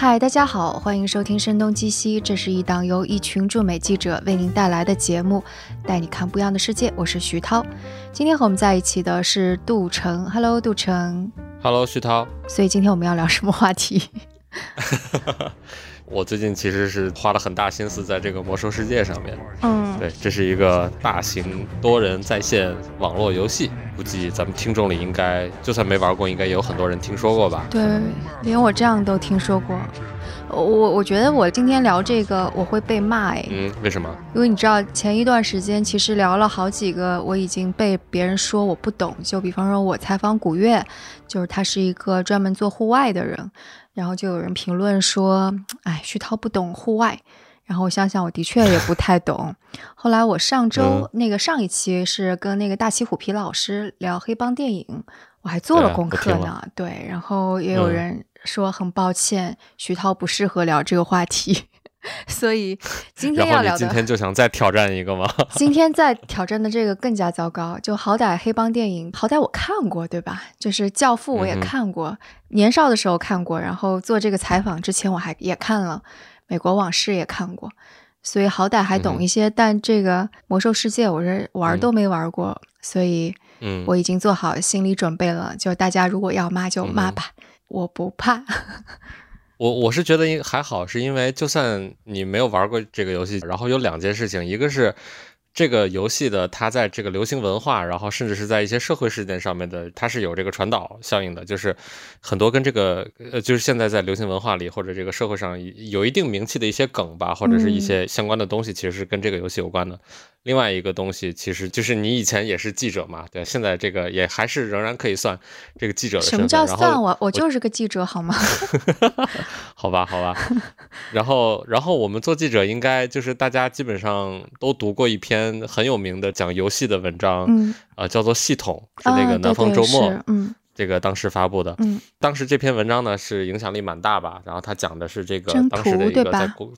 嗨，大家好，欢迎收听《声东击西》，这是一档由一群驻美记者为您带来的节目，带你看不一样的世界。我是徐涛，今天和我们在一起的是杜成。Hello，杜成。Hello，徐涛。所以今天我们要聊什么话题？我最近其实是花了很大心思在这个魔兽世界上面。嗯，对，这是一个大型多人在线网络游戏，估计咱们听众里应该就算没玩过，应该也有很多人听说过吧？对，连我这样都听说过。我我觉得我今天聊这个我会被骂哎。嗯，为什么？因为你知道前一段时间其实聊了好几个，我已经被别人说我不懂。就比方说我采访古月，就是他是一个专门做户外的人。然后就有人评论说：“哎，徐涛不懂户外。”然后我想想，我的确也不太懂。后来我上周那个上一期是跟那个大旗虎皮老师聊黑帮电影，我还做了功课呢。对，然后也有人说很抱歉，徐涛不适合聊这个话题。所以今天要聊的，今天就想再挑战一个吗？今天再挑战的这个更加糟糕。就好歹黑帮电影，好歹我看过，对吧？就是《教父》，我也看过，年少的时候看过。然后做这个采访之前，我还也看了《美国往事》，也看过，所以好歹还懂一些。但这个《魔兽世界》，我是玩都没玩过，所以嗯，我已经做好心理准备了。就大家如果要骂就骂吧，我不怕。我我是觉得还好，是因为就算你没有玩过这个游戏，然后有两件事情，一个是。这个游戏的它在这个流行文化，然后甚至是在一些社会事件上面的，它是有这个传导效应的，就是很多跟这个呃，就是现在在流行文化里或者这个社会上有一定名气的一些梗吧，或者是一些相关的东西，其实是跟这个游戏有关的。另外一个东西，其实就是你以前也是记者嘛，对，现在这个也还是仍然可以算这个记者的身份。什么叫算我？我就是个记者，好吗？好吧，好吧。然后，然后我们做记者，应该就是大家基本上都读过一篇很有名的讲游戏的文章，嗯，啊，叫做《系统》，是那个南方周末，嗯。这个当时发布的，嗯，当时这篇文章呢是影响力蛮大吧？然后他讲的是这个当时的一个在国，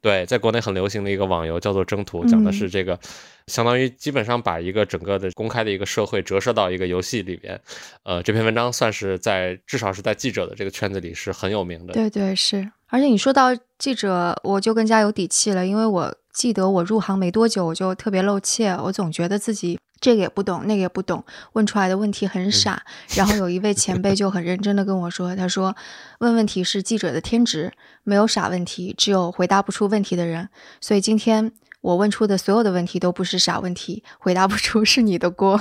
对，在国内很流行的一个网游叫做征途，讲的是这个，相当于基本上把一个整个的公开的一个社会折射到一个游戏里边。呃，这篇文章算是在至少是在记者的这个圈子里是很有名的。对对是，而且你说到记者，我就更加有底气了，因为我记得我入行没多久，我就特别露怯，我总觉得自己。这个也不懂，那个也不懂，问出来的问题很傻。然后有一位前辈就很认真的跟我说：“他说，问问题是记者的天职，没有傻问题，只有回答不出问题的人。所以今天我问出的所有的问题都不是傻问题，回答不出是你的锅。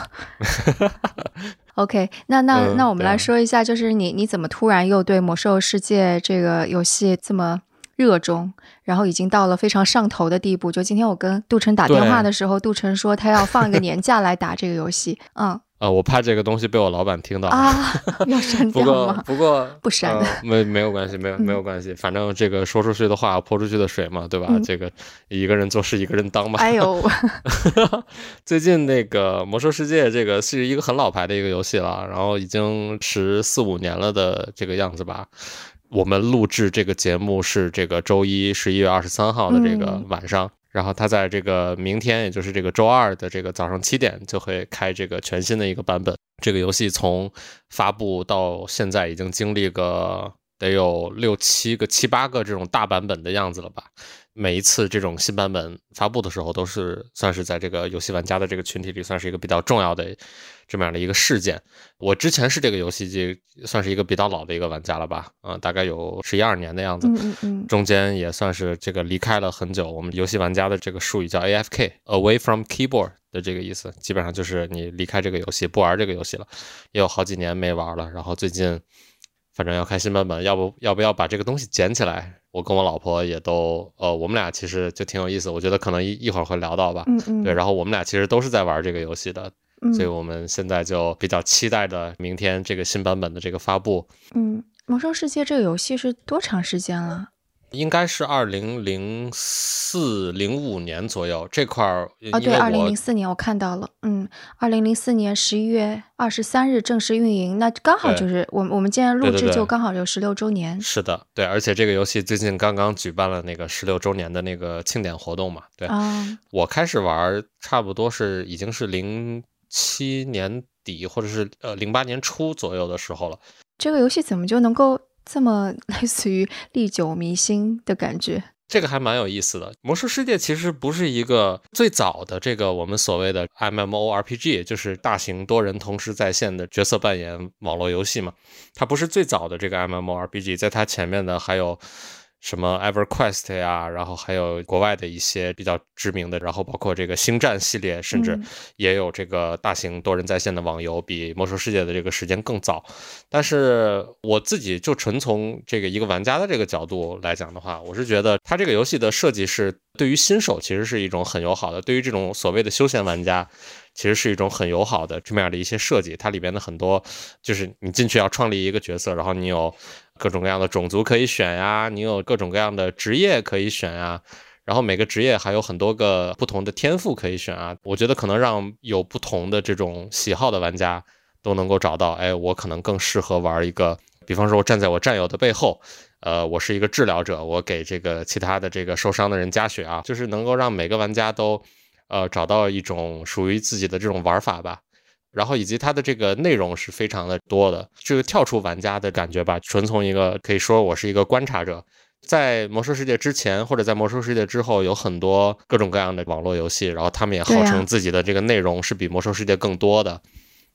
”OK，那那那我们来说一下，就是你你怎么突然又对魔兽世界这个游戏这么？热衷，然后已经到了非常上头的地步。就今天我跟杜晨打电话的时候，杜晨说他要放一个年假来打这个游戏。嗯，呃，我怕这个东西被我老板听到啊，要删掉吗？不过不过 不删，没没有关系，没有没有关系。反正这个说出去的话，泼出去的水嘛，对吧？这个一个人做事一个人当嘛。哎呦，最近那个《魔兽世界》这个是一个很老牌的一个游戏了，然后已经十四五年了的这个样子吧。我们录制这个节目是这个周一十一月二十三号的这个晚上，然后他在这个明天，也就是这个周二的这个早上七点就会开这个全新的一个版本。这个游戏从发布到现在已经经历个得有六七个、七八个这种大版本的样子了吧。每一次这种新版本发布的时候，都是算是在这个游戏玩家的这个群体里，算是一个比较重要的这么样的一个事件。我之前是这个游戏机算是一个比较老的一个玩家了吧，啊，大概有十一二年的样子，嗯嗯嗯，中间也算是这个离开了很久。我们游戏玩家的这个术语叫 AFK，Away from Keyboard 的这个意思，基本上就是你离开这个游戏，不玩这个游戏了，也有好几年没玩了。然后最近。反正要开新版本，要不要不要把这个东西捡起来？我跟我老婆也都，呃，我们俩其实就挺有意思。我觉得可能一一会儿会聊到吧。嗯嗯。对，然后我们俩其实都是在玩这个游戏的，所以我们现在就比较期待着明天这个新版本的这个发布。嗯，魔兽世界这个游戏是多长时间了？应该是二零零四零五年左右这块儿哦，对，二零零四年我看到了，嗯，二零零四年十一月二十三日正式运营，那刚好就是我我们今天录制就刚好有十六周年。是的，对，而且这个游戏最近刚刚举办了那个十六周年的那个庆典活动嘛，对，我开始玩差不多是已经是零七年底或者是呃零八年初左右的时候了。这个游戏怎么就能够？这么 类似于历久弥新的感觉。这个还蛮有意思的。魔兽世界其实不是一个最早的这个我们所谓的 MMORPG，就是大型多人同时在线的角色扮演网络游戏嘛。它不是最早的这个 MMORPG，在它前面的还有。什么 EverQuest 呀，然后还有国外的一些比较知名的，然后包括这个星战系列，甚至也有这个大型多人在线的网游，比魔兽世界的这个时间更早。但是我自己就纯从这个一个玩家的这个角度来讲的话，我是觉得它这个游戏的设计是对于新手其实是一种很友好的，对于这种所谓的休闲玩家，其实是一种很友好的这么样的一些设计。它里边的很多就是你进去要创立一个角色，然后你有。各种各样的种族可以选呀，你有各种各样的职业可以选呀，然后每个职业还有很多个不同的天赋可以选啊。我觉得可能让有不同的这种喜好的玩家都能够找到，哎，我可能更适合玩一个，比方说我站在我战友的背后，呃，我是一个治疗者，我给这个其他的这个受伤的人加血啊，就是能够让每个玩家都，呃，找到一种属于自己的这种玩法吧。然后以及它的这个内容是非常的多的，这个跳出玩家的感觉吧，纯从一个可以说我是一个观察者，在魔兽世界之前或者在魔兽世界之后，有很多各种各样的网络游戏，然后他们也号称自己的这个内容是比魔兽世界更多的。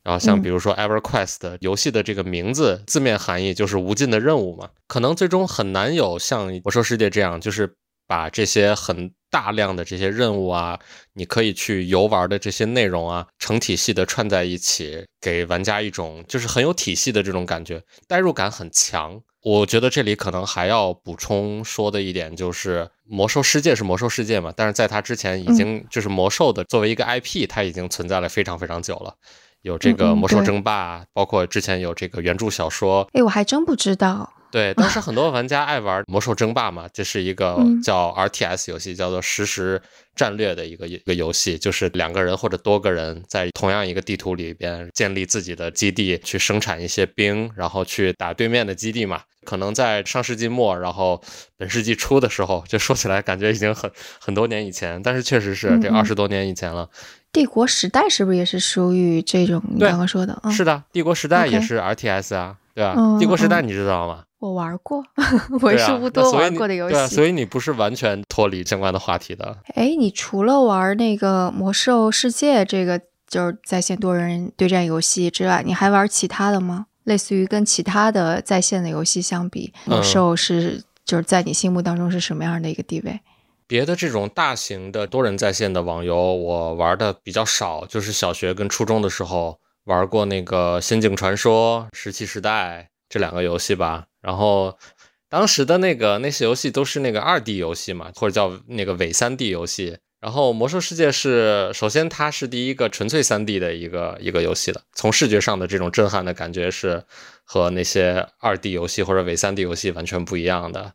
然后像比如说 EverQuest 游戏的这个名字字面含义就是无尽的任务嘛，可能最终很难有像魔兽世界这样，就是把这些很。大量的这些任务啊，你可以去游玩的这些内容啊，成体系的串在一起，给玩家一种就是很有体系的这种感觉，代入感很强。我觉得这里可能还要补充说的一点就是，魔兽世界是魔兽世界嘛，但是在它之前已经就是魔兽的作为一个 IP，它已经存在了非常非常久了，有这个魔兽争霸，包括之前有这个原著小说。哎，我还真不知道。对，当时很多玩家爱玩《魔兽争霸》嘛，这是一个叫 RTS 游戏，叫做实时战略的一个一个游戏，就是两个人或者多个人在同样一个地图里边建立自己的基地，去生产一些兵，然后去打对面的基地嘛。可能在上世纪末，然后本世纪初的时候，就说起来感觉已经很很多年以前，但是确实是这二十多年以前了。帝国时代是不是也是属于这种你刚刚说的？是的，帝国时代也是 RTS 啊，对吧？帝国时代你知道吗？我玩过，为数不多玩过的游戏。对，所以你不是完全脱离相关的话题的。哎，你除了玩那个魔兽世界这个就是在线多人对战游戏之外，你还玩其他的吗？类似于跟其他的在线的游戏相比，魔兽是就是在你心目当中是什么样的一个地位？别的这种大型的多人在线的网游，我玩的比较少，就是小学跟初中的时候玩过那个《仙境传说》《石器时代》这两个游戏吧。然后，当时的那个那些游戏都是那个二 D 游戏嘛，或者叫那个伪三 D 游戏。然后魔兽世界是，首先它是第一个纯粹三 D 的一个一个游戏的，从视觉上的这种震撼的感觉是和那些二 D 游戏或者伪三 D 游戏完全不一样的。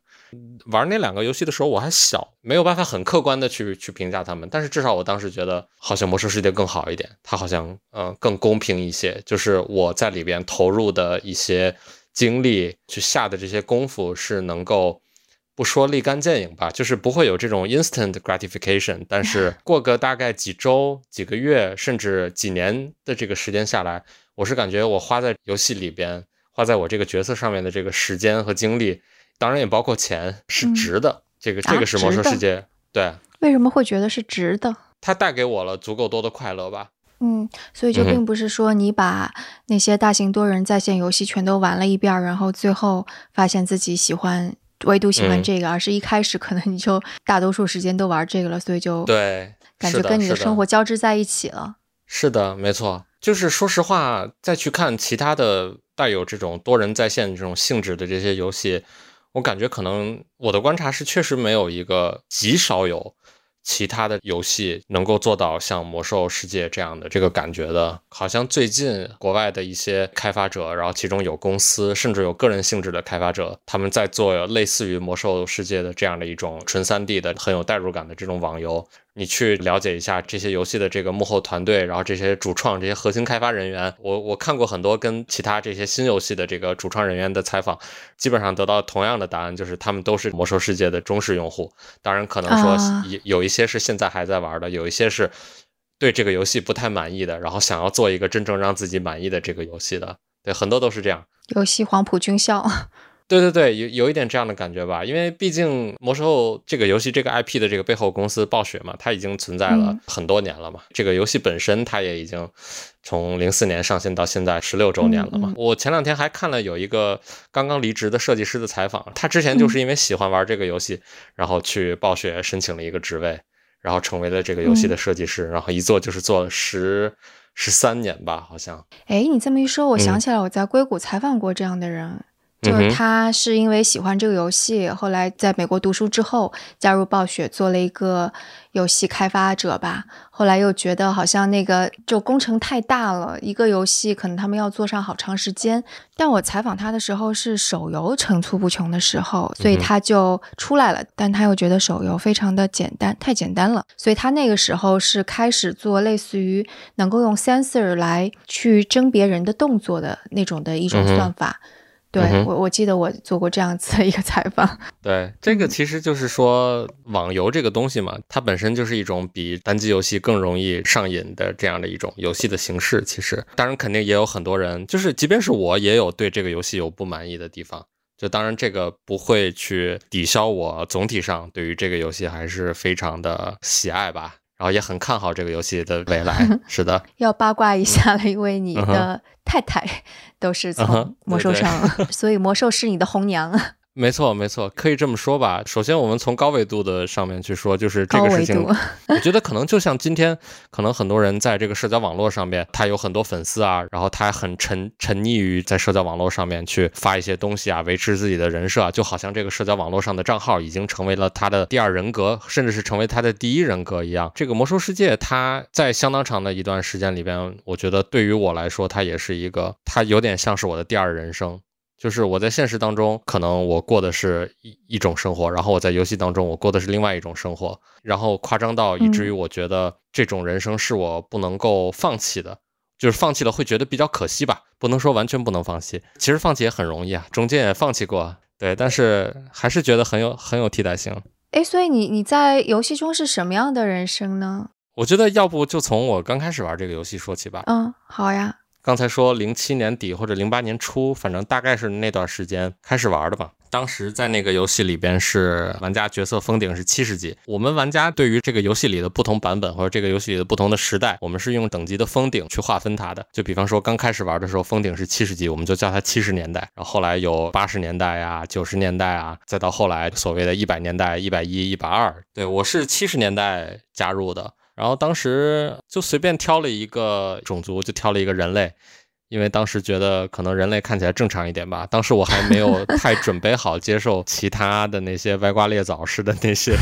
玩那两个游戏的时候我还小，没有办法很客观的去去评价他们，但是至少我当时觉得好像魔兽世界更好一点，它好像嗯更公平一些，就是我在里边投入的一些。精力去下的这些功夫是能够不说立竿见影吧，就是不会有这种 instant gratification，但是 过个大概几周、几个月，甚至几年的这个时间下来，我是感觉我花在游戏里边，花在我这个角色上面的这个时间和精力，当然也包括钱，是值的。这个这个是魔兽世界，对。为什么会觉得是值的？它带给我了足够多的快乐吧。嗯，所以就并不是说你把那些大型多人在线游戏全都玩了一遍，然后最后发现自己喜欢，唯独喜欢这个，而是一开始可能你就 大多数时间都玩这个了，所以就对，感觉跟你的生活交织在一起了。是的，没错，就是说实话，再去看其他的带有这种多人在线这种性质的这些游戏，我感觉可能我的观察是确实没有一个极少有。其他的游戏能够做到像《魔兽世界》这样的这个感觉的，好像最近国外的一些开发者，然后其中有公司，甚至有个人性质的开发者，他们在做类似于《魔兽世界》的这样的一种纯 3D 的、很有代入感的这种网游。你去了解一下这些游戏的这个幕后团队，然后这些主创、这些核心开发人员，我我看过很多跟其他这些新游戏的这个主创人员的采访，基本上得到同样的答案，就是他们都是魔兽世界的忠实用户。当然，可能说有有一些是现在还在玩的，有一些是对这个游戏不太满意的，然后想要做一个真正让自己满意的这个游戏的。对，很多都是这样。游戏黄埔军校。对对对，有有一点这样的感觉吧，因为毕竟魔兽这个游戏这个 IP 的这个背后公司暴雪嘛，它已经存在了很多年了嘛。这个游戏本身它也已经从零四年上线到现在十六周年了嘛。我前两天还看了有一个刚刚离职的设计师的采访，他之前就是因为喜欢玩这个游戏，然后去暴雪申请了一个职位，然后成为了这个游戏的设计师，然后一做就是做了十十三年吧，好像。哎，你这么一说，我想起来我在硅谷采访过这样的人。就是他是因为喜欢这个游戏，后来在美国读书之后加入暴雪做了一个游戏开发者吧。后来又觉得好像那个就工程太大了，一个游戏可能他们要做上好长时间。但我采访他的时候是手游层出不穷的时候，所以他就出来了。但他又觉得手游非常的简单，太简单了，所以他那个时候是开始做类似于能够用 sensor 来去甄别人的动作的那种的一种算法。对我，我记得我做过这样子的一个采访。对，这个其实就是说，网游这个东西嘛，它本身就是一种比单机游戏更容易上瘾的这样的一种游戏的形式。其实，当然肯定也有很多人，就是即便是我也有对这个游戏有不满意的地方。就当然这个不会去抵消我总体上对于这个游戏还是非常的喜爱吧。然后也很看好这个游戏的未来。是的，要八卦一下了，因为你的太太都是从魔兽上，所以魔兽是你的红娘。没错，没错，可以这么说吧。首先，我们从高维度的上面去说，就是这个事情，我觉得可能就像今天，可能很多人在这个社交网络上面，他有很多粉丝啊，然后他很沉沉溺于在社交网络上面去发一些东西啊，维持自己的人设啊，就好像这个社交网络上的账号已经成为了他的第二人格，甚至是成为他的第一人格一样。这个魔兽世界，它在相当长的一段时间里边，我觉得对于我来说，它也是一个，它有点像是我的第二人生。就是我在现实当中，可能我过的是一一种生活，然后我在游戏当中，我过的是另外一种生活，然后夸张到以至于我觉得这种人生是我不能够放弃的，就是放弃了会觉得比较可惜吧，不能说完全不能放弃，其实放弃也很容易啊，中间也放弃过，对，但是还是觉得很有很有替代性。哎，所以你你在游戏中是什么样的人生呢？我觉得要不就从我刚开始玩这个游戏说起吧。嗯，好呀。刚才说零七年底或者零八年初，反正大概是那段时间开始玩的吧。当时在那个游戏里边是玩家角色封顶是七十级。我们玩家对于这个游戏里的不同版本或者这个游戏里的不同的时代，我们是用等级的封顶去划分它的。就比方说刚开始玩的时候封顶是七十级，我们就叫它七十年代。然后后来有八十年代啊、九十年代啊，再到后来所谓的一百年代、一百一、一百二。对我是七十年代加入的。然后当时就随便挑了一个种族，就挑了一个人类，因为当时觉得可能人类看起来正常一点吧。当时我还没有 太准备好接受其他的那些歪瓜裂枣似的那些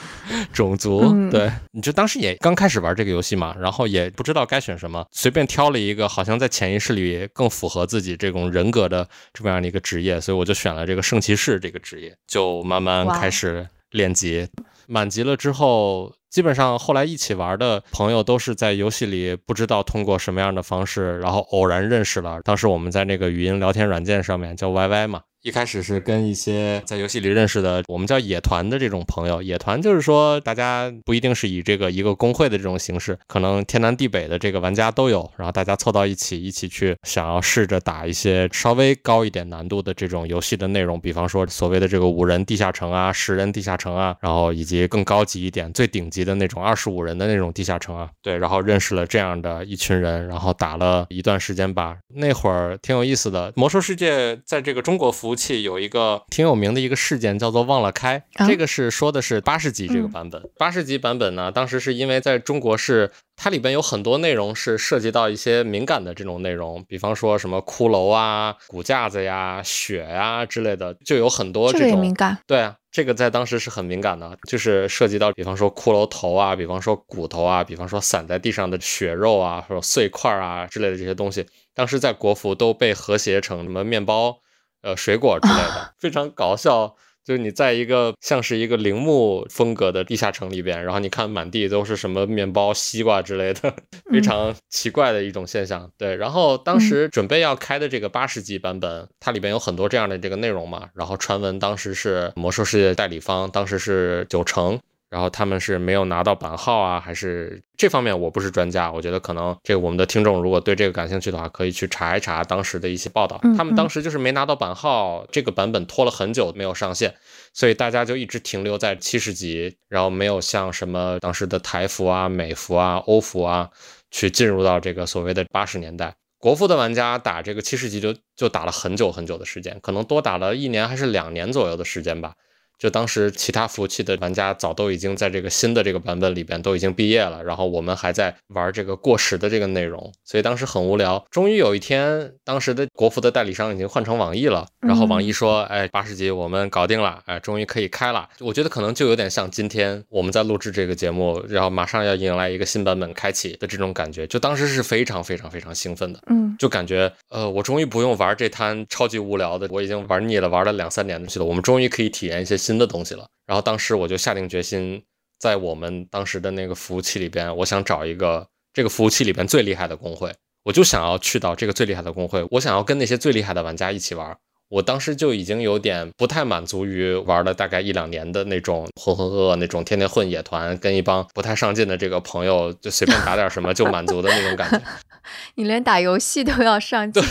种族。对，你就当时也刚开始玩这个游戏嘛，然后也不知道该选什么，随便挑了一个好像在潜意识里更符合自己这种人格的这么样的一个职业，所以我就选了这个圣骑士这个职业，就慢慢开始练级。满级了之后。基本上后来一起玩的朋友都是在游戏里不知道通过什么样的方式，然后偶然认识了。当时我们在那个语音聊天软件上面叫 YY 嘛。一开始是跟一些在游戏里认识的，我们叫野团的这种朋友。野团就是说，大家不一定是以这个一个工会的这种形式，可能天南地北的这个玩家都有，然后大家凑到一起，一起去想要试着打一些稍微高一点难度的这种游戏的内容，比方说所谓的这个五人地下城啊、十人地下城啊，然后以及更高级一点、最顶级的那种二十五人的那种地下城啊。对，然后认识了这样的一群人，然后打了一段时间吧。那会儿挺有意思的，魔兽世界在这个中国服。服务器有一个挺有名的一个事件，叫做忘了开。这个是说的是八十级这个版本。八十级版本呢，当时是因为在中国是它里边有很多内容是涉及到一些敏感的这种内容，比方说什么骷髅啊、骨架子呀、血呀之类的，就有很多这种敏感。对啊，这个在当时是很敏感的，就是涉及到比方说骷髅头啊，比方说骨头啊，比方说散在地上的血肉啊，或者碎块啊之类的这些东西，当时在国服都被和谐成什么面包。呃，水果之类的，非常搞笑。就是你在一个像是一个陵墓风格的地下城里边，然后你看满地都是什么面包、西瓜之类的，非常奇怪的一种现象。对，然后当时准备要开的这个八十级版本，它里边有很多这样的这个内容嘛。然后传闻当时是魔兽世界代理方，当时是九成。然后他们是没有拿到版号啊，还是这方面我不是专家，我觉得可能这个我们的听众如果对这个感兴趣的话，可以去查一查当时的一些报道。他们当时就是没拿到版号，这个版本拖了很久没有上线，所以大家就一直停留在七十级，然后没有像什么当时的台服啊、美服啊、欧服啊，去进入到这个所谓的八十年代。国服的玩家打这个七十级就就打了很久很久的时间，可能多打了一年还是两年左右的时间吧。就当时其他服务器的玩家早都已经在这个新的这个版本里边都已经毕业了，然后我们还在玩这个过时的这个内容，所以当时很无聊。终于有一天，当时的国服的代理商已经换成网易了，然后网易说：“哎，八十级我们搞定了，哎，终于可以开了。”我觉得可能就有点像今天我们在录制这个节目，然后马上要迎来一个新版本开启的这种感觉，就当时是非常非常非常兴奋的，嗯，就感觉呃，我终于不用玩这摊超级无聊的，我已经玩腻了，玩了两三年的去了，我们终于可以体验一些新的东西了。然后当时我就下定决心，在我们当时的那个服务器里边，我想找一个这个服务器里边最厉害的工会，我就想要去到这个最厉害的工会，我想要跟那些最厉害的玩家一起玩。我当时就已经有点不太满足于玩了大概一两年的那种浑浑噩噩那种天天混野团，跟一帮不太上进的这个朋友就随便打点什么就满足的那种感觉。你连打游戏都要上进。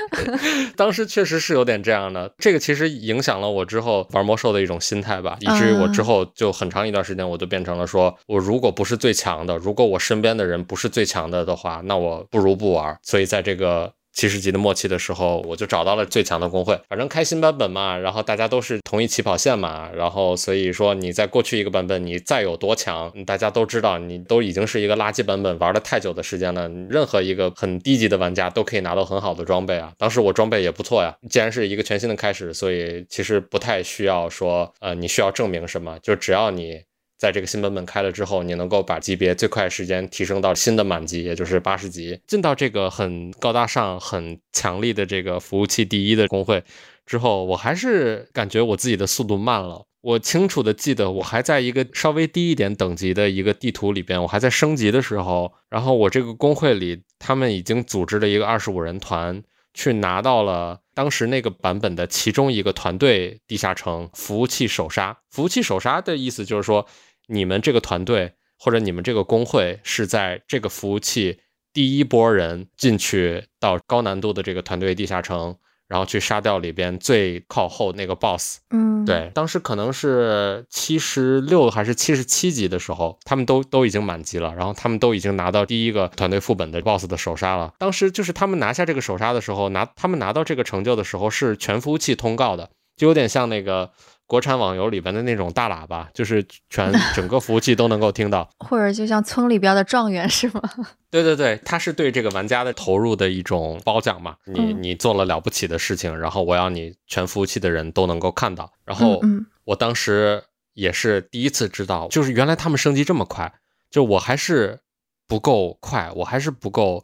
当时确实是有点这样的，这个其实影响了我之后玩魔兽的一种心态吧，以至于我之后就很长一段时间我就变成了说，我如果不是最强的，如果我身边的人不是最强的的话，那我不如不玩。所以在这个。七十级的末期的时候，我就找到了最强的工会。反正开新版本嘛，然后大家都是同一起跑线嘛，然后所以说你在过去一个版本，你再有多强，大家都知道你都已经是一个垃圾版本，玩了太久的时间了。任何一个很低级的玩家都可以拿到很好的装备啊。当时我装备也不错呀。既然是一个全新的开始，所以其实不太需要说，呃，你需要证明什么，就只要你。在这个新版本开了之后，你能够把级别最快时间提升到新的满级，也就是八十级。进到这个很高大上、很强力的这个服务器第一的工会之后，我还是感觉我自己的速度慢了。我清楚的记得，我还在一个稍微低一点等级的一个地图里边，我还在升级的时候，然后我这个工会里，他们已经组织了一个二十五人团，去拿到了当时那个版本的其中一个团队地下城服务器首杀。服务器首杀的意思就是说。你们这个团队或者你们这个工会是在这个服务器第一波人进去到高难度的这个团队地下城，然后去杀掉里边最靠后那个 boss。嗯，对，当时可能是七十六还是七十七级的时候，他们都都已经满级了，然后他们都已经拿到第一个团队副本的 boss 的首杀了。当时就是他们拿下这个首杀的时候，拿他们拿到这个成就的时候是全服务器通告的，就有点像那个。国产网游里边的那种大喇叭，就是全 整个服务器都能够听到，或者就像村里边的状元是吗？对对对，它是对这个玩家的投入的一种褒奖嘛。你你做了了不起的事情，然后我要你全服务器的人都能够看到。然后我当时也是第一次知道，就是原来他们升级这么快，就我还是不够快，我还是不够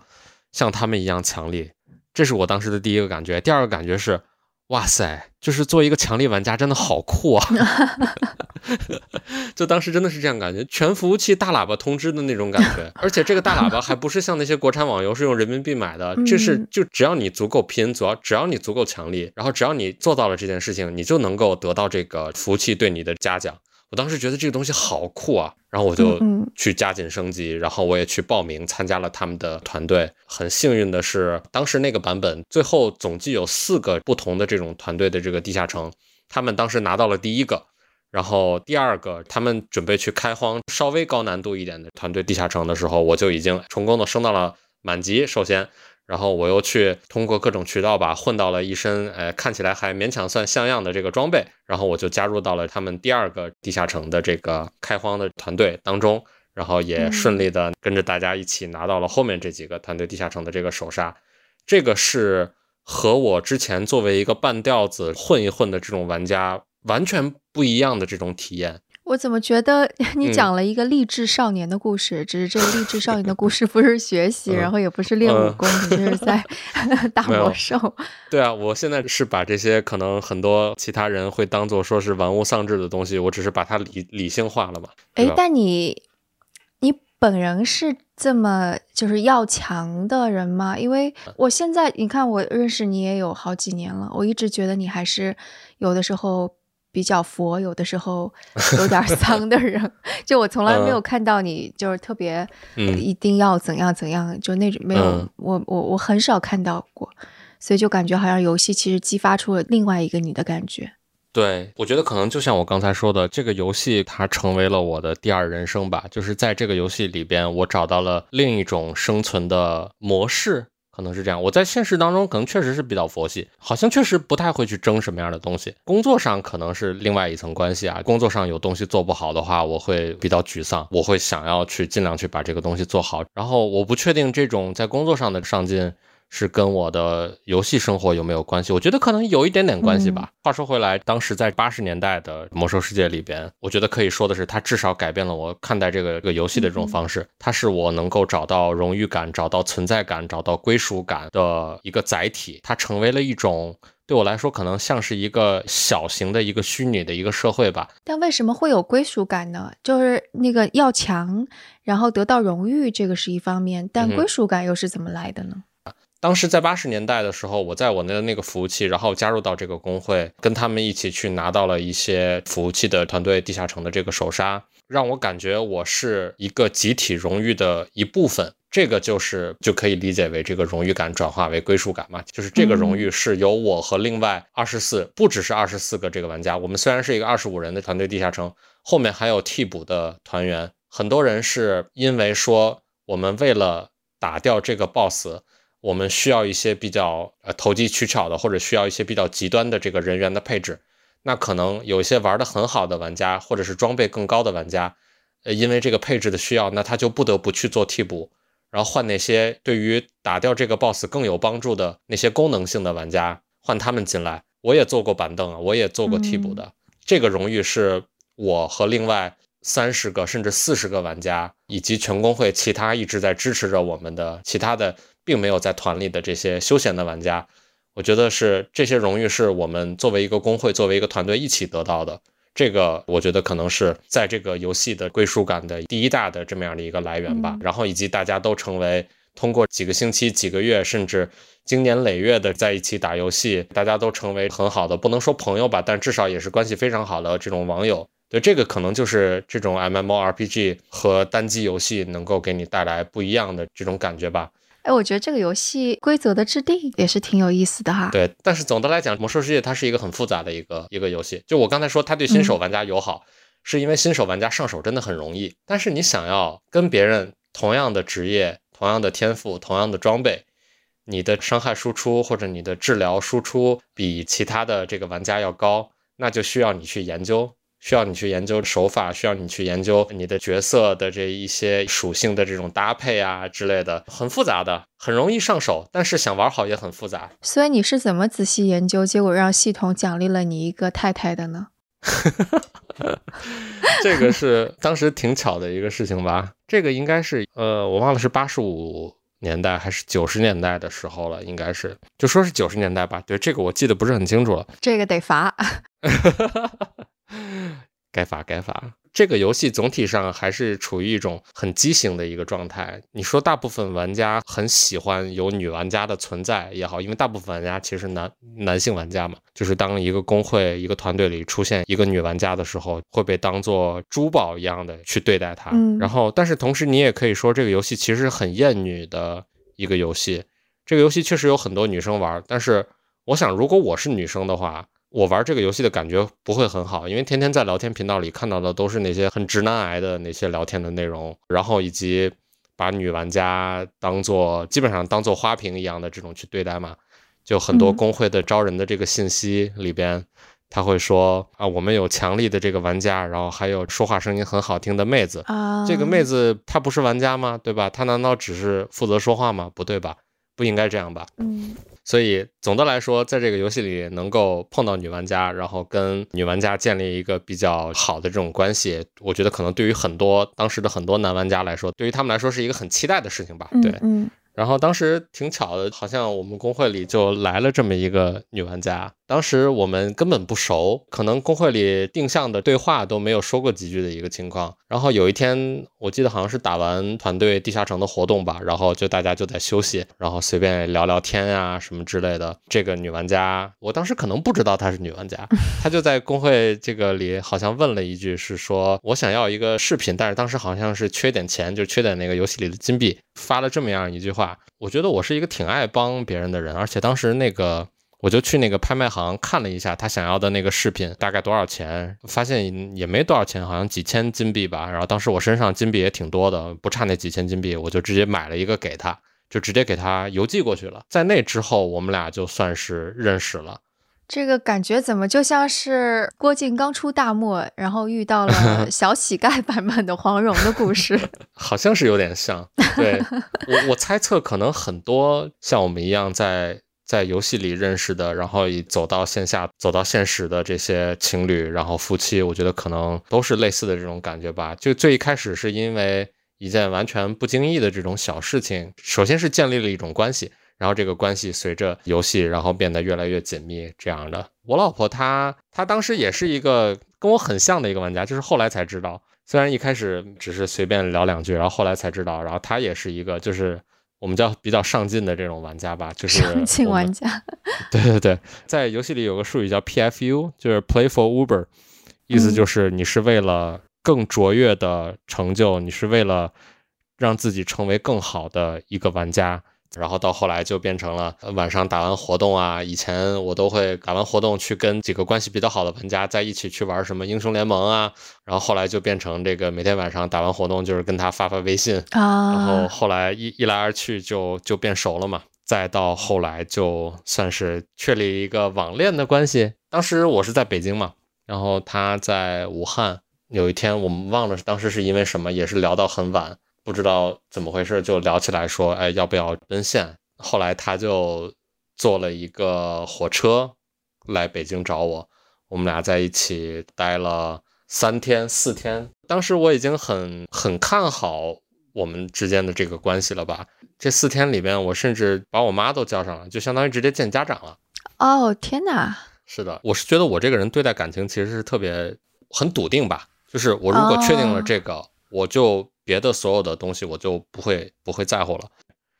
像他们一样强力。这是我当时的第一个感觉。第二个感觉是。哇塞，就是做一个强力玩家真的好酷啊！就当时真的是这样感觉，全服务器大喇叭通知的那种感觉，而且这个大喇叭还不是像那些国产网游是用人民币买的，这是就只要你足够拼，主要只要你足够强力，然后只要你做到了这件事情，你就能够得到这个服务器对你的嘉奖。我当时觉得这个东西好酷啊，然后我就去加紧升级，然后我也去报名参加了他们的团队。很幸运的是，当时那个版本最后总计有四个不同的这种团队的这个地下城，他们当时拿到了第一个，然后第二个他们准备去开荒稍微高难度一点的团队地下城的时候，我就已经成功的升到了满级。首先。然后我又去通过各种渠道吧，混到了一身，呃，看起来还勉强算像样的这个装备。然后我就加入到了他们第二个地下城的这个开荒的团队当中，然后也顺利的跟着大家一起拿到了后面这几个团队地下城的这个首杀。这个是和我之前作为一个半吊子混一混的这种玩家完全不一样的这种体验。我怎么觉得 你讲了一个励志少年的故事？只是这个励志少年的故 事不是学习，然后也不是练武功，你是在 打魔兽。对啊，我现在是把这些可能很多其他人会当做说是玩物丧志的东西，我只是把它理理性化了嘛。哎，但你你本人是这么就是要强的人吗？因为我现在你看我认识你也有好几年了，我一直觉得你还是有的时候。比较佛，有的时候有点丧的人。就我从来没有看到你就是特别一定要怎样怎样，就那种没有我我我很少看到过，所以就感觉好像游戏其实激发出了另外一个你的感觉。对，我觉得可能就像我刚才说的，这个游戏它成为了我的第二人生吧。就是在这个游戏里边，我找到了另一种生存的模式，可能是这样。我在现实当中可能确实是比较佛系，好像确实不太会去争什么样的东西。工作上可能是另外一层关系啊。工作上有东西做不好的话，我会比较沮丧，我会想要去尽量去把这个东西做好。然后我不确定这种在工作上的上进。是跟我的游戏生活有没有关系？我觉得可能有一点点关系吧。话说回来，当时在八十年代的魔兽世界里边，我觉得可以说的是，它至少改变了我看待这个这个游戏的这种方式。它是我能够找到荣誉感、找到存在感、找到归属感的一个载体。它成为了一种对我来说，可能像是一个小型的一个虚拟的一个社会吧。但为什么会有归属感呢？就是那个要强，然后得到荣誉，这个是一方面，但归属感又是怎么来的呢？当时在八十年代的时候，我在我的那个服务器，然后加入到这个工会，跟他们一起去拿到了一些服务器的团队地下城的这个首杀，让我感觉我是一个集体荣誉的一部分。这个就是就可以理解为这个荣誉感转化为归属感嘛，就是这个荣誉是由我和另外二十四，不只是二十四个这个玩家，我们虽然是一个二十五人的团队地下城，后面还有替补的团员，很多人是因为说我们为了打掉这个 BOSS。我们需要一些比较呃投机取巧的，或者需要一些比较极端的这个人员的配置。那可能有一些玩的很好的玩家，或者是装备更高的玩家，呃，因为这个配置的需要，那他就不得不去做替补，然后换那些对于打掉这个 BOSS 更有帮助的那些功能性的玩家，换他们进来。我也做过板凳啊，我也做过替补的。这个荣誉是我和另外三十个甚至四十个玩家，以及全工会其他一直在支持着我们的其他的。并没有在团里的这些休闲的玩家，我觉得是这些荣誉是我们作为一个工会、作为一个团队一起得到的。这个我觉得可能是在这个游戏的归属感的第一大的这么样的一个来源吧。然后以及大家都成为通过几个星期、几个月，甚至经年累月的在一起打游戏，大家都成为很好的，不能说朋友吧，但至少也是关系非常好的这种网友。对，这个可能就是这种 MMORPG 和单机游戏能够给你带来不一样的这种感觉吧。哎，我觉得这个游戏规则的制定也是挺有意思的哈。对，但是总的来讲，《魔兽世界》它是一个很复杂的一个一个游戏。就我刚才说，它对新手玩家友好，是因为新手玩家上手真的很容易。但是你想要跟别人同样的职业、同样的天赋、同样的装备，你的伤害输出或者你的治疗输出比其他的这个玩家要高，那就需要你去研究。需要你去研究手法，需要你去研究你的角色的这一些属性的这种搭配啊之类的，很复杂的，很容易上手，但是想玩好也很复杂。所以你是怎么仔细研究，结果让系统奖励了你一个太太的呢？这个是当时挺巧的一个事情吧？这个应该是呃，我忘了是八十五年代还是九十年代的时候了，应该是就说是九十年代吧。对，这个我记得不是很清楚了。这个得罚。该罚该罚。这个游戏总体上还是处于一种很畸形的一个状态。你说大部分玩家很喜欢有女玩家的存在也好，因为大部分玩家其实男男性玩家嘛，就是当一个工会一个团队里出现一个女玩家的时候，会被当做珠宝一样的去对待她。然后，但是同时你也可以说，这个游戏其实很厌女的一个游戏。这个游戏确实有很多女生玩，但是我想，如果我是女生的话。我玩这个游戏的感觉不会很好，因为天天在聊天频道里看到的都是那些很直男癌的那些聊天的内容，然后以及把女玩家当做基本上当做花瓶一样的这种去对待嘛。就很多工会的招人的这个信息里边，他会说啊，我们有强力的这个玩家，然后还有说话声音很好听的妹子啊。这个妹子她不是玩家吗？对吧？她难道只是负责说话吗？不对吧？不应该这样吧？嗯。所以总的来说，在这个游戏里能够碰到女玩家，然后跟女玩家建立一个比较好的这种关系，我觉得可能对于很多当时的很多男玩家来说，对于他们来说是一个很期待的事情吧。对，嗯。然后当时挺巧的，好像我们公会里就来了这么一个女玩家，当时我们根本不熟，可能工会里定向的对话都没有说过几句的一个情况。然后有一天，我记得好像是打完团队地下城的活动吧，然后就大家就在休息，然后随便聊聊天啊什么之类的。这个女玩家，我当时可能不知道她是女玩家，她就在工会这个里好像问了一句，是说我想要一个饰品，但是当时好像是缺点钱，就缺点那个游戏里的金币，发了这么样一句话。我觉得我是一个挺爱帮别人的人，而且当时那个。我就去那个拍卖行看了一下他想要的那个饰品大概多少钱，发现也没多少钱，好像几千金币吧。然后当时我身上金币也挺多的，不差那几千金币，我就直接买了一个给他，就直接给他邮寄过去了。在那之后，我们俩就算是认识了。这个感觉怎么就像是郭靖刚出大漠，然后遇到了小乞丐版本的黄蓉的故事？好像是有点像。对我，我猜测可能很多像我们一样在。在游戏里认识的，然后走到线下、走到现实的这些情侣，然后夫妻，我觉得可能都是类似的这种感觉吧。就最一开始是因为一件完全不经意的这种小事情，首先是建立了一种关系，然后这个关系随着游戏，然后变得越来越紧密。这样的，我老婆她她当时也是一个跟我很像的一个玩家，就是后来才知道，虽然一开始只是随便聊两句，然后后来才知道，然后她也是一个就是。我们叫比较上进的这种玩家吧，就是上进玩家。对对对，在游戏里有个术语叫 PFU，就是 Play for Uber，意思就是你是为了更卓越的成就，你是为了让自己成为更好的一个玩家。然后到后来就变成了晚上打完活动啊，以前我都会打完活动去跟几个关系比较好的玩家在一起去玩什么英雄联盟啊，然后后来就变成这个每天晚上打完活动就是跟他发发微信啊，然后后来一一来二去就就变熟了嘛，再到后来就算是确立一个网恋的关系。当时我是在北京嘛，然后他在武汉，有一天我们忘了当时是因为什么，也是聊到很晚。不知道怎么回事，就聊起来说，哎，要不要奔现？后来他就坐了一个火车来北京找我，我们俩在一起待了三天四天。当时我已经很很看好我们之间的这个关系了吧？这四天里边，我甚至把我妈都叫上了，就相当于直接见家长了。哦，天哪！是的，我是觉得我这个人对待感情其实是特别很笃定吧，就是我如果确定了这个，我就。别的所有的东西我就不会不会在乎了，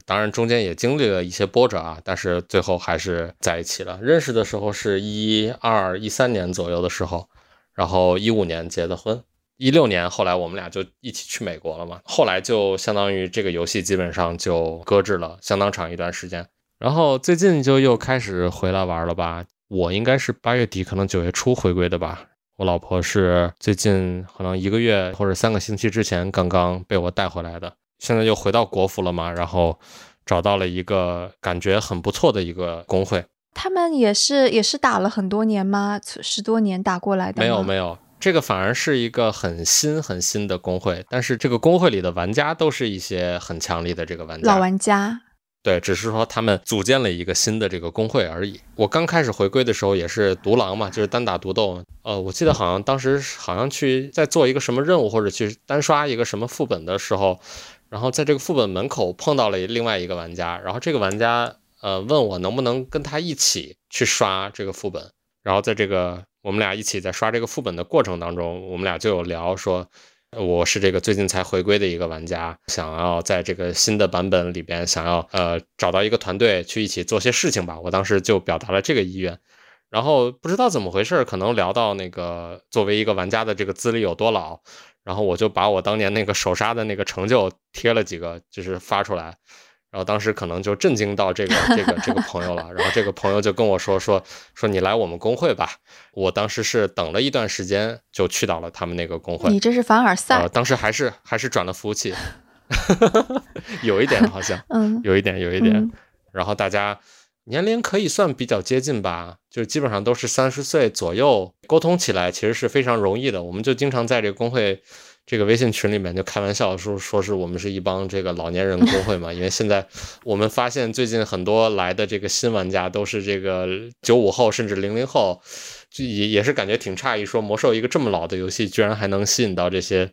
当然中间也经历了一些波折啊，但是最后还是在一起了。认识的时候是一二一三年左右的时候，然后一五年结的婚，一六年后来我们俩就一起去美国了嘛。后来就相当于这个游戏基本上就搁置了相当长一段时间，然后最近就又开始回来玩了吧。我应该是八月底可能九月初回归的吧。我老婆是最近可能一个月或者三个星期之前刚刚被我带回来的，现在又回到国服了嘛，然后找到了一个感觉很不错的一个工会。他们也是也是打了很多年吗？十多年打过来的？没有没有，这个反而是一个很新很新的工会，但是这个工会里的玩家都是一些很强力的这个玩家，老玩家。对，只是说他们组建了一个新的这个工会而已。我刚开始回归的时候也是独狼嘛，就是单打独斗。呃，我记得好像当时好像去在做一个什么任务，或者去单刷一个什么副本的时候，然后在这个副本门口碰到了另外一个玩家，然后这个玩家呃问我能不能跟他一起去刷这个副本。然后在这个我们俩一起在刷这个副本的过程当中，我们俩就有聊说。我是这个最近才回归的一个玩家，想要在这个新的版本里边，想要呃找到一个团队去一起做些事情吧。我当时就表达了这个意愿，然后不知道怎么回事，可能聊到那个作为一个玩家的这个资历有多老，然后我就把我当年那个首杀的那个成就贴了几个，就是发出来。然后当时可能就震惊到这个这个这个朋友了，然后这个朋友就跟我说说说你来我们工会吧。我当时是等了一段时间就去到了他们那个工会。你这是凡尔赛？呃，当时还是还是转了服务器，有一点好像，嗯，有一点有一点。然后大家年龄可以算比较接近吧，就基本上都是三十岁左右，沟通起来其实是非常容易的。我们就经常在这个工会。这个微信群里面就开玩笑说，说是我们是一帮这个老年人工会嘛，因为现在我们发现最近很多来的这个新玩家都是这个九五后甚至零零后，就也也是感觉挺诧异，说魔兽一个这么老的游戏，居然还能吸引到这些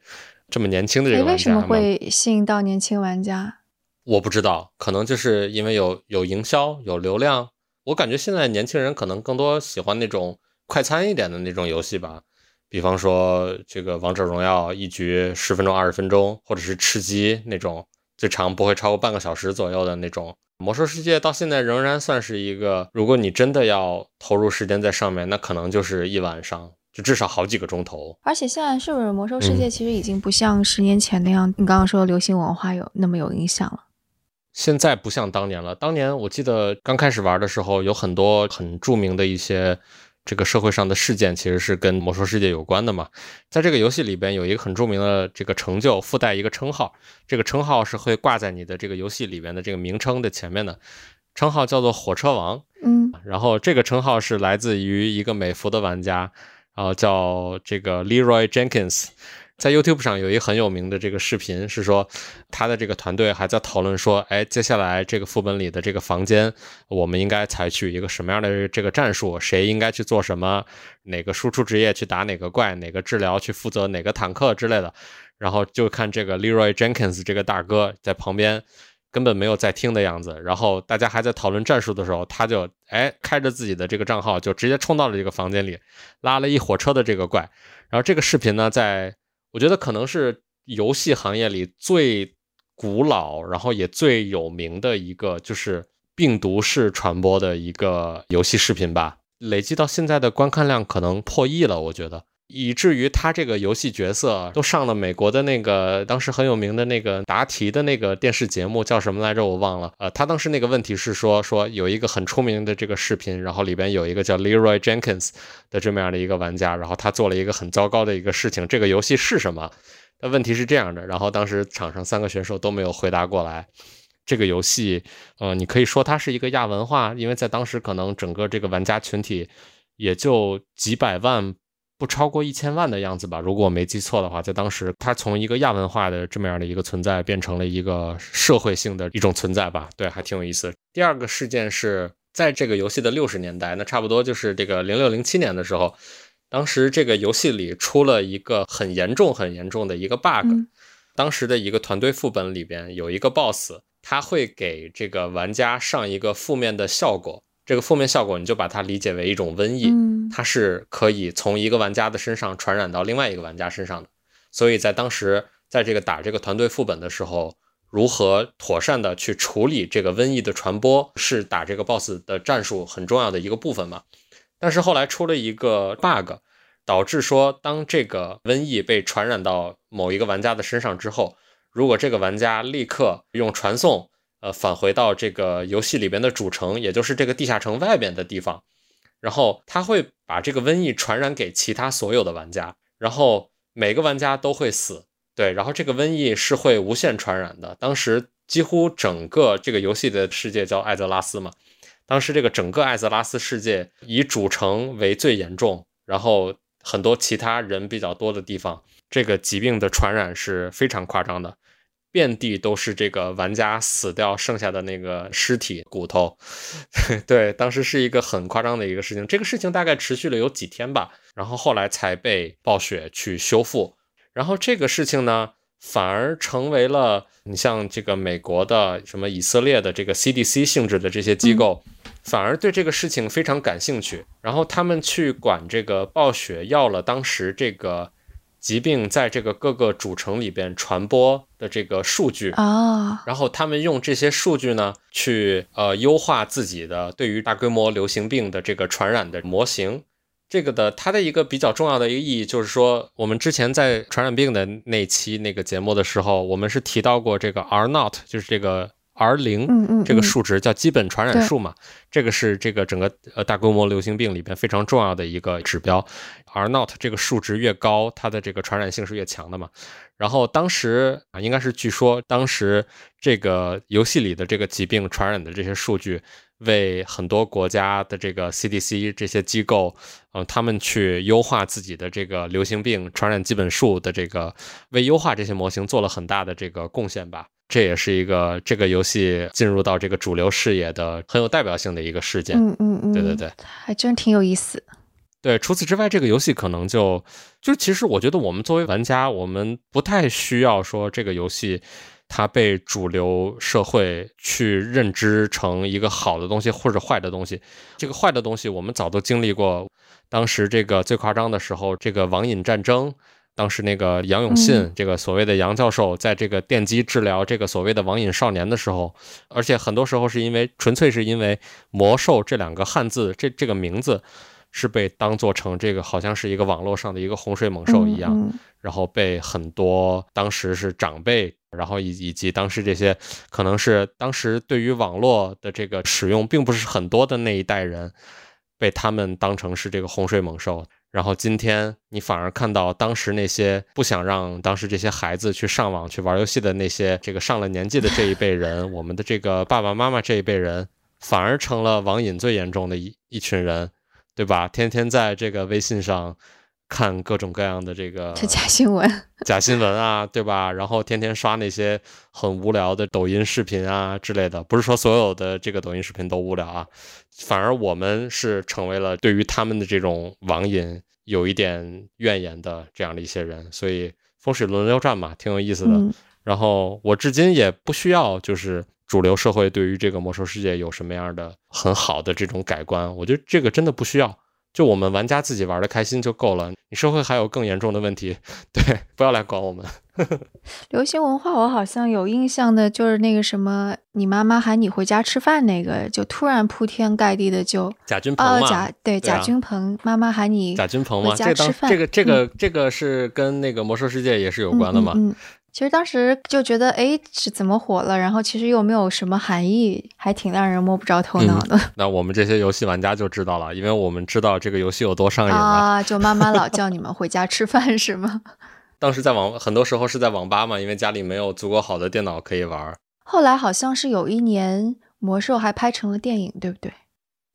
这么年轻的这个玩家。为什么会吸引到年轻玩家？我不知道，可能就是因为有有营销、有流量，我感觉现在年轻人可能更多喜欢那种快餐一点的那种游戏吧，比方说这个王者荣耀一局十分钟、二十分钟，或者是吃鸡那种最长不会超过半个小时左右的那种。魔兽世界到现在仍然算是一个，如果你真的要投入时间在上面，那可能就是一晚上，就至少好几个钟头。而且现在是不是魔兽世界其实已经不像十年前那样，你刚刚说流行文化有那么有影响了？现在不像当年了。当年我记得刚开始玩的时候，有很多很著名的一些这个社会上的事件，其实是跟魔兽世界有关的嘛。在这个游戏里边有一个很著名的这个成就，附带一个称号，这个称号是会挂在你的这个游戏里边的这个名称的前面的，称号叫做火车王。嗯，然后这个称号是来自于一个美服的玩家，然后叫这个 Leroy Jenkins。在 YouTube 上有一个很有名的这个视频，是说他的这个团队还在讨论说，哎，接下来这个副本里的这个房间，我们应该采取一个什么样的这个战术？谁应该去做什么？哪个输出职业去打哪个怪？哪个治疗去负责哪个坦克之类的？然后就看这个 Leroy Jenkins 这个大哥在旁边根本没有在听的样子。然后大家还在讨论战术的时候，他就哎开着自己的这个账号就直接冲到了这个房间里，拉了一火车的这个怪。然后这个视频呢，在我觉得可能是游戏行业里最古老，然后也最有名的一个，就是病毒式传播的一个游戏视频吧。累计到现在的观看量可能破亿了，我觉得，以至于他这个游戏角色都上了美国的那个当时很有名的那个答题的那个电视节目，叫什么来着？我忘了。呃，他当时那个问题是说说有一个很出名的这个视频，然后里边有一个叫 Leroy Jenkins。的这么样的一个玩家，然后他做了一个很糟糕的一个事情。这个游戏是什么？那问题是这样的，然后当时场上三个选手都没有回答过来。这个游戏，呃，你可以说它是一个亚文化，因为在当时可能整个这个玩家群体也就几百万，不超过一千万的样子吧。如果我没记错的话，在当时它从一个亚文化的这么样的一个存在，变成了一个社会性的一种存在吧。对，还挺有意思。第二个事件是。在这个游戏的六十年代，那差不多就是这个零六零七年的时候，当时这个游戏里出了一个很严重、很严重的一个 bug。当时的一个团队副本里边有一个 boss，他会给这个玩家上一个负面的效果。这个负面效果你就把它理解为一种瘟疫，它是可以从一个玩家的身上传染到另外一个玩家身上的。所以在当时，在这个打这个团队副本的时候。如何妥善的去处理这个瘟疫的传播，是打这个 BOSS 的战术很重要的一个部分嘛？但是后来出了一个 bug，导致说，当这个瘟疫被传染到某一个玩家的身上之后，如果这个玩家立刻用传送，呃，返回到这个游戏里边的主城，也就是这个地下城外边的地方，然后他会把这个瘟疫传染给其他所有的玩家，然后每个玩家都会死。对，然后这个瘟疫是会无限传染的。当时几乎整个这个游戏的世界叫艾泽拉斯嘛，当时这个整个艾泽拉斯世界以主城为最严重，然后很多其他人比较多的地方，这个疾病的传染是非常夸张的，遍地都是这个玩家死掉剩下的那个尸体骨头。对，当时是一个很夸张的一个事情。这个事情大概持续了有几天吧，然后后来才被暴雪去修复。然后这个事情呢，反而成为了你像这个美国的什么以色列的这个 CDC 性质的这些机构，反而对这个事情非常感兴趣。然后他们去管这个暴雪要了当时这个疾病在这个各个主城里边传播的这个数据啊，然后他们用这些数据呢，去呃优化自己的对于大规模流行病的这个传染的模型。这个的它的一个比较重要的一个意义就是说，我们之前在传染病的那期那个节目的时候，我们是提到过这个 R not，就是这个 R 零这个数值叫基本传染数嘛，这个是这个整个呃大规模流行病里边非常重要的一个指标。R not 这个数值越高，它的这个传染性是越强的嘛。然后当时啊，应该是据说当时这个游戏里的这个疾病传染的这些数据。为很多国家的这个 CDC 这些机构，嗯，他们去优化自己的这个流行病传染基本数的这个，为优化这些模型做了很大的这个贡献吧。这也是一个这个游戏进入到这个主流视野的很有代表性的一个事件。嗯嗯嗯，对对对，还真挺有意思。对，除此之外，这个游戏可能就就其实我觉得我们作为玩家，我们不太需要说这个游戏。它被主流社会去认知成一个好的东西或者坏的东西。这个坏的东西我们早都经历过，当时这个最夸张的时候，这个网瘾战争。当时那个杨永信，这个所谓的杨教授，在这个电击治疗这个所谓的网瘾少年的时候，而且很多时候是因为纯粹是因为“魔兽”这两个汉字，这这个名字是被当做成这个好像是一个网络上的一个洪水猛兽一样，然后被很多当时是长辈，然后以以及当时这些可能是当时对于网络的这个使用并不是很多的那一代人，被他们当成是这个洪水猛兽。然后今天你反而看到当时那些不想让当时这些孩子去上网去玩游戏的那些这个上了年纪的这一辈人，我们的这个爸爸妈妈这一辈人，反而成了网瘾最严重的一一群人，对吧？天天在这个微信上。看各种各样的这个假新闻，假新闻啊，对吧？然后天天刷那些很无聊的抖音视频啊之类的。不是说所有的这个抖音视频都无聊啊，反而我们是成为了对于他们的这种网瘾有一点怨言的这样的一些人。所以风水轮流转嘛，挺有意思的。然后我至今也不需要，就是主流社会对于这个魔兽世界有什么样的很好的这种改观，我觉得这个真的不需要。就我们玩家自己玩的开心就够了，你社会还有更严重的问题，对，不要来管我们。流行文化我好像有印象的，就是那个什么，你妈妈喊你回家吃饭那个，就突然铺天盖地的就贾君鹏嘛，贾对贾君鹏，妈妈喊你贾君鹏嘛，这当这个这个这个是跟那个魔兽世界也是有关的嘛。其实当时就觉得，哎，是怎么火了？然后其实又没有什么含义，还挺让人摸不着头脑的。那我们这些游戏玩家就知道了，因为我们知道这个游戏有多上瘾了。啊，就妈妈老叫你们回家吃饭是吗？当时在网，很多时候是在网吧嘛，因为家里没有足够好的电脑可以玩。后来好像是有一年魔兽还拍成了电影，对不对？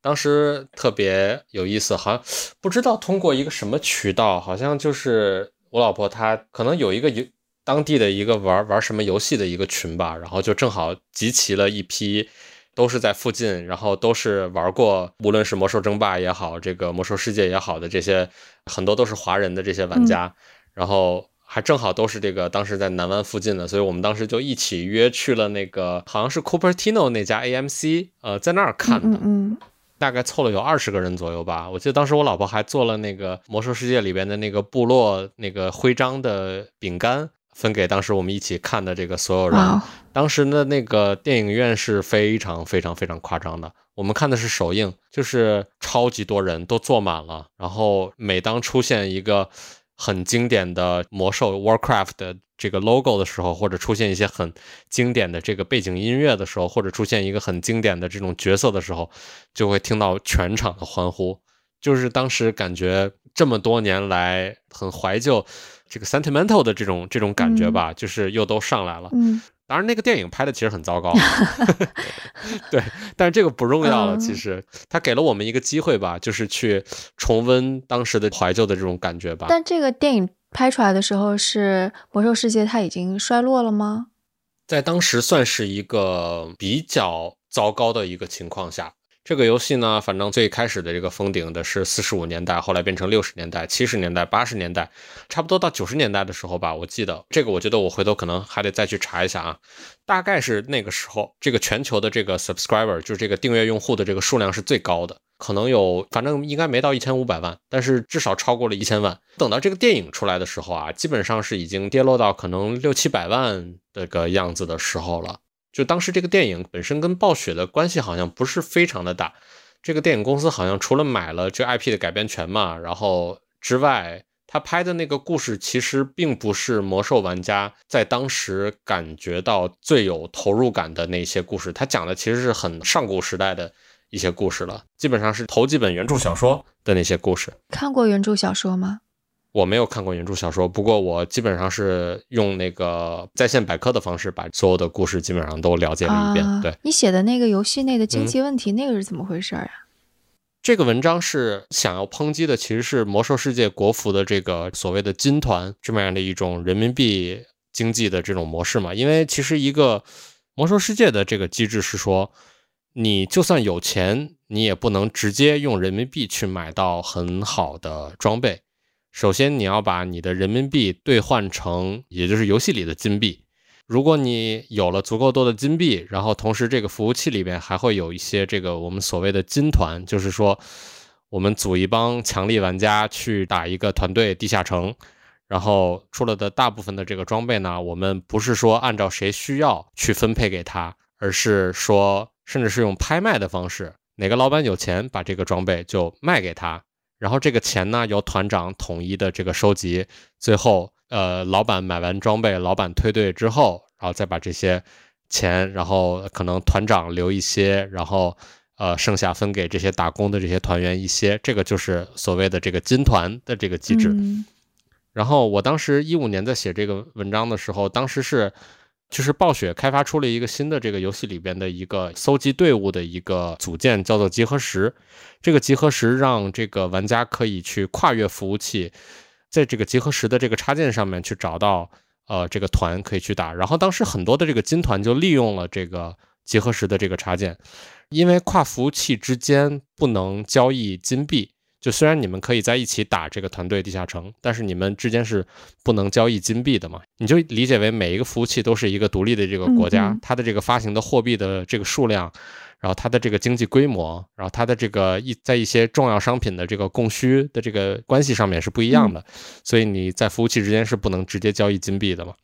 当时特别有意思，好像不知道通过一个什么渠道，好像就是我老婆她可能有一个游。当地的一个玩玩什么游戏的一个群吧，然后就正好集齐了一批，都是在附近，然后都是玩过，无论是魔兽争霸也好，这个魔兽世界也好的这些，很多都是华人的这些玩家，然后还正好都是这个当时在南湾附近的，所以我们当时就一起约去了那个好像是 Cupertino 那家 AMC，呃，在那儿看的，嗯，大概凑了有二十个人左右吧。我记得当时我老婆还做了那个魔兽世界里边的那个部落那个徽章的饼干。分给当时我们一起看的这个所有人。当时的那个电影院是非常非常非常夸张的。我们看的是首映，就是超级多人都坐满了。然后每当出现一个很经典的魔兽 Warcraft 的这个 logo 的时候，或者出现一些很经典的这个背景音乐的时候，或者出现一个很经典的这种角色的时候，就会听到全场的欢呼。就是当时感觉这么多年来很怀旧。这个 sentimental 的这种这种感觉吧，就是又都上来了。嗯，当然那个电影拍的其实很糟糕，对，但是这个不重要了。其实它给了我们一个机会吧，就是去重温当时的怀旧的这种感觉吧。但这个电影拍出来的时候，是魔兽世界它已经衰落了吗？在当时算是一个比较糟糕的一个情况下。这个游戏呢，反正最开始的这个封顶的是四十五年代，后来变成六十年代、七十年代、八十年代，差不多到九十年代的时候吧，我记得这个，我觉得我回头可能还得再去查一下啊，大概是那个时候，这个全球的这个 subscriber 就是这个订阅用户的这个数量是最高的，可能有，反正应该没到一千五百万，但是至少超过了一千万。等到这个电影出来的时候啊，基本上是已经跌落到可能六七百万这个样子的时候了。就当时这个电影本身跟暴雪的关系好像不是非常的大，这个电影公司好像除了买了这 IP 的改编权嘛，然后之外，他拍的那个故事其实并不是魔兽玩家在当时感觉到最有投入感的那些故事，他讲的其实是很上古时代的一些故事了，基本上是头几本原著小说的那些故事。看过原著小说吗？我没有看过原著小说，不过我基本上是用那个在线百科的方式，把所有的故事基本上都了解了一遍。对你写的那个游戏内的经济问题，那个是怎么回事呀？这个文章是想要抨击的，其实是魔兽世界国服的这个所谓的金团这么样的一种人民币经济的这种模式嘛？因为其实一个魔兽世界的这个机制是说，你就算有钱，你也不能直接用人民币去买到很好的装备。首先，你要把你的人民币兑换成，也就是游戏里的金币，如果你有了足够多的金币，然后同时这个服务器里边还会有一些这个我们所谓的金团，就是说我们组一帮强力玩家去打一个团队地下城，然后出了的大部分的这个装备呢，我们不是说按照谁需要去分配给他，而是说甚至是用拍卖的方式，哪个老板有钱把这个装备就卖给他，然后这个钱呢由团长统一的这个收集，最后。呃，老板买完装备，老板退队之后，然后再把这些钱，然后可能团长留一些，然后呃，剩下分给这些打工的这些团员一些，这个就是所谓的这个金团的这个机制。然后我当时一五年在写这个文章的时候，当时是就是暴雪开发出了一个新的这个游戏里边的一个搜集队伍的一个组件，叫做集合石。这个集合石让这个玩家可以去跨越服务器。在这个集合石的这个插件上面去找到，呃，这个团可以去打。然后当时很多的这个金团就利用了这个集合石的这个插件，因为跨服务器之间不能交易金币。就虽然你们可以在一起打这个团队地下城，但是你们之间是不能交易金币的嘛？你就理解为每一个服务器都是一个独立的这个国家，它的这个发行的货币的这个数量。然后它的这个经济规模，然后它的这个一在一些重要商品的这个供需的这个关系上面是不一样的，所以你在服务器之间是不能直接交易金币的嘛。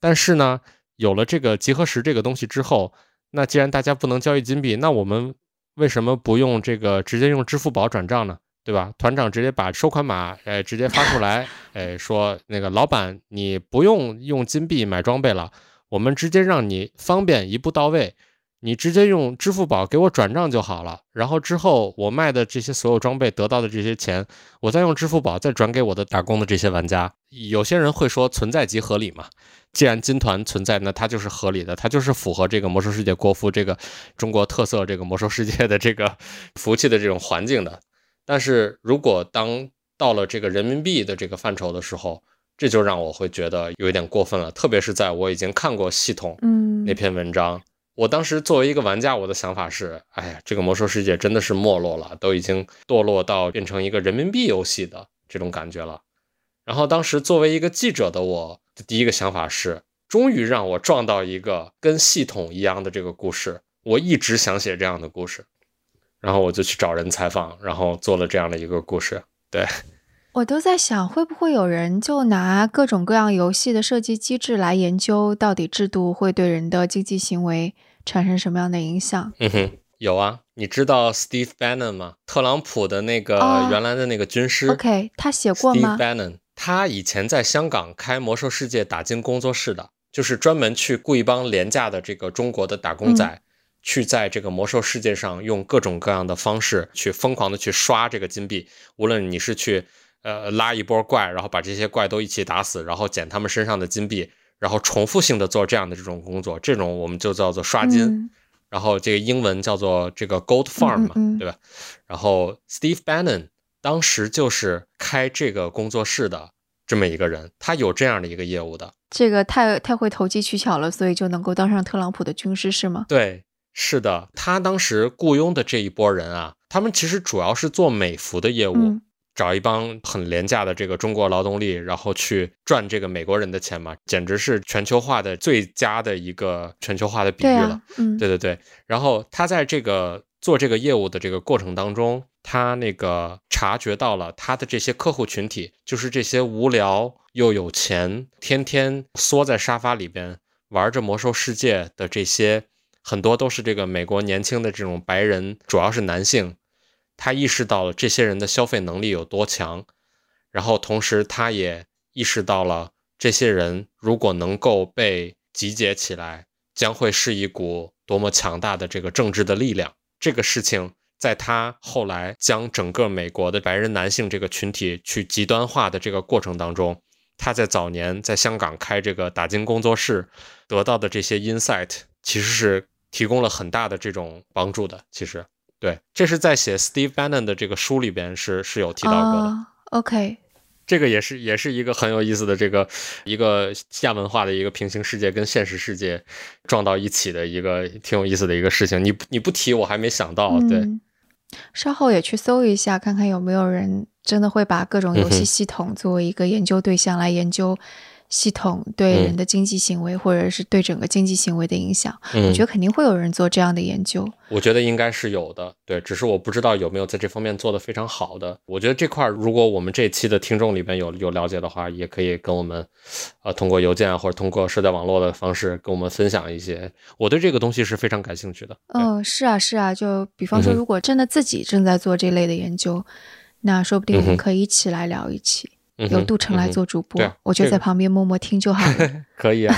但是呢，有了这个集合石这个东西之后，那既然大家不能交易金币，那我们为什么不用这个直接用支付宝转账呢？对吧？团长直接把收款码，哎，直接发出来，哎，说那个老板你不用用金币买装备了，我们直接让你方便一步到位。你直接用支付宝给我转账就好了，然后之后我卖的这些所有装备得到的这些钱，我再用支付宝再转给我的打工的这些玩家。有些人会说存在即合理嘛，既然金团存在，那它就是合理的，它就是符合这个魔兽世界国服这个中国特色这个魔兽世界的这个 服务器的这种环境的。但是如果当到了这个人民币的这个范畴的时候，这就让我会觉得有一点过分了，特别是在我已经看过系统嗯那篇文章。我当时作为一个玩家，我的想法是：哎呀，这个魔兽世界真的是没落了，都已经堕落到变成一个人民币游戏的这种感觉了。然后当时作为一个记者的我的第一个想法是：终于让我撞到一个跟系统一样的这个故事，我一直想写这样的故事。然后我就去找人采访，然后做了这样的一个故事。对。我都在想，会不会有人就拿各种各样游戏的设计机制来研究，到底制度会对人的经济行为产生什么样的影响？嗯哼，有啊，你知道 Steve Bannon 吗？特朗普的那个原来的那个军师。OK，他写过吗？Steve Bannon，他以前在香港开魔兽世界打金工作室的，就是专门去雇一帮廉价的这个中国的打工仔，去在这个魔兽世界上用各种各样的方式去疯狂的去刷这个金币，无论你是去。呃，拉一波怪，然后把这些怪都一起打死，然后捡他们身上的金币，然后重复性的做这样的这种工作，这种我们就叫做刷金。然后这个英文叫做这个 Gold Farm 嘛，对吧？然后 Steve Bannon 当时就是开这个工作室的这么一个人，他有这样的一个业务的。这个太太会投机取巧了，所以就能够当上特朗普的军师是吗？对，是的。他当时雇佣的这一波人啊，他们其实主要是做美服的业务。找一帮很廉价的这个中国劳动力，然后去赚这个美国人的钱嘛，简直是全球化的最佳的一个全球化的比喻了。嗯，对对对。然后他在这个做这个业务的这个过程当中，他那个察觉到了他的这些客户群体，就是这些无聊又有钱，天天缩在沙发里边玩着魔兽世界的这些，很多都是这个美国年轻的这种白人，主要是男性。他意识到了这些人的消费能力有多强，然后同时他也意识到了这些人如果能够被集结起来，将会是一股多么强大的这个政治的力量。这个事情在他后来将整个美国的白人男性这个群体去极端化的这个过程当中，他在早年在香港开这个打金工作室得到的这些 insight，其实是提供了很大的这种帮助的。其实。对，这是在写 Steve Bannon 的这个书里边是是有提到过的。OK，这个也是也是一个很有意思的这个一个亚文化的一个平行世界跟现实世界撞到一起的一个挺有意思的一个事情。你你不提我还没想到。对，稍后也去搜一下，看看有没有人真的会把各种游戏系统作为一个研究对象来研究系统对嗯人的经济行为，或者是对整个经济行为的影响。嗯我觉得肯定会有人做这样的研究。我觉得应该是有的，对，只是我不知道有没有在这方面做得非常好的。我觉得这块儿，如果我们这期的听众里边有有了解的话，也可以跟我们，呃，通过邮件啊或者通过社交网络的方式跟我们分享一些。我对这个东西是非常感兴趣的。对嗯，是啊，是啊。就比方说，如果真的自己正在做这类的研究，那说不定我们可以一起来聊一期，由杜成来做主播，我就在旁边默默听就好了。可以啊，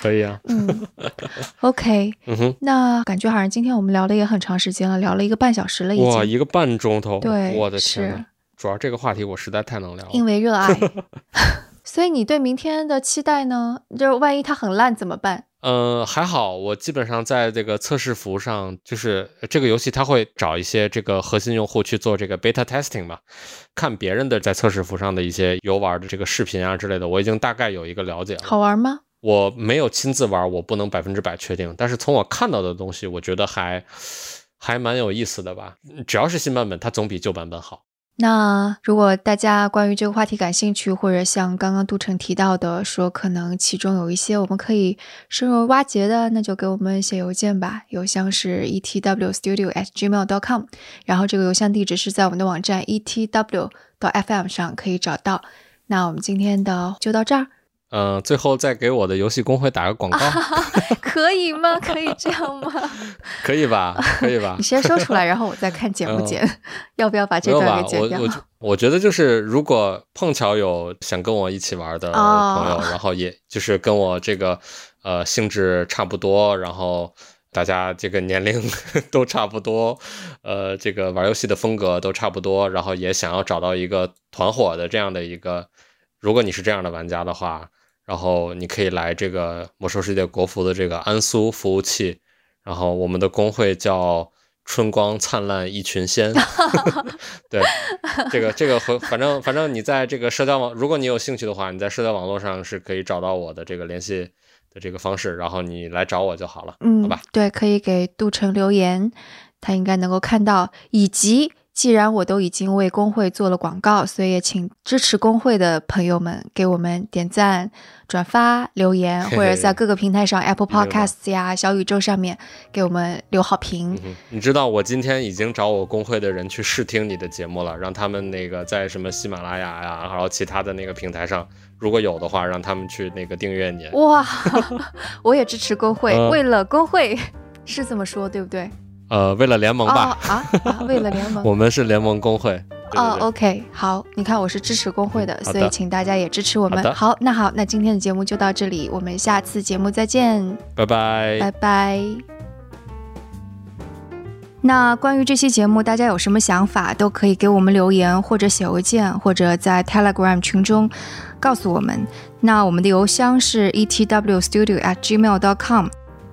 可以啊，嗯，OK。嗯哼，那感觉好像今天我们聊的也很长时间了，聊了一个半小时了已经。哇，一个半钟头，对我的天主要这个话题我实在太能聊了。因为热爱。所以你对明天的期待呢？就是万一它很烂怎么办？呃，还好，我基本上在这个测试服上，就是这个游戏它会找一些这个核心用户去做这个 beta testing 嘛，看别人的在测试服上的一些游玩的这个视频啊之类的，我已经大概有一个了解了。好玩吗？我没有亲自玩，我不能百分之百确定，但是从我看到的东西，我觉得还还蛮有意思的吧。只要是新版本，它总比旧版本好。那如果大家关于这个话题感兴趣，或者像刚刚杜成提到的，说可能其中有一些我们可以深入挖掘的，那就给我们写邮件吧。邮箱是 etwstudio@gmail.com，然后这个邮箱地址是在我们的网站 etw.fm 上可以找到。那我们今天的就到这儿，嗯、最后再给我的游戏公会打个广告，可以吗？可以这样吗？可以吧？可以吧 你？先说出来，然后我再看剪不剪，要不要把这段给？剪掉我？我我觉得就是，如果碰巧有想跟我一起玩的哦朋友，然后也就是跟我这个呃性质差不多，然后大家这个年龄都差不多，呃，这个玩游戏的风格都差不多，然后也想要找到一个团伙的这样的一个，如果你是这样的玩家的话，然后你可以来这个魔兽世界国服的这个安苏服务器，然后我们的工会叫春光灿烂一群仙，对，这个这个和反正反正你在这个社交网，如果你有兴趣的话，你在社交网络上是可以找到我的这个联系的这个方式，然后你来找我就好了，嗯好嗯吧？，对，可以给杜成留言，他应该能够看到。以及，既然我都已经为工会做了广告，所以也请支持工会的朋友们给我们点赞、转发、留言，嘿嘿或者在各个平台上，Apple Podcasts 呀、小宇宙上面给我们留好评嗯。你知道我今天已经找我工会的人去试听你的节目了，让他们那个在什么喜马拉雅呀，然后其他的那个平台上，如果有的话，让他们去那个订阅你。哇，我也支持工会，嗯为了工会 是这么说对不对？呃，为了联盟吧，哦啊啊，为了联盟。我们是联盟工会。对哦，OK，好，你看我是支持工会的，所以请大家也支持我们。好好，那好，那今天的节目就到这里，我们下次节目再见，拜拜。拜拜。那关于这期节目，大家有什么想法，都可以给我们留言，或者写邮件，或者在 Telegram 群中告诉我们。那我们的邮箱是 etwstudio@gmail.com，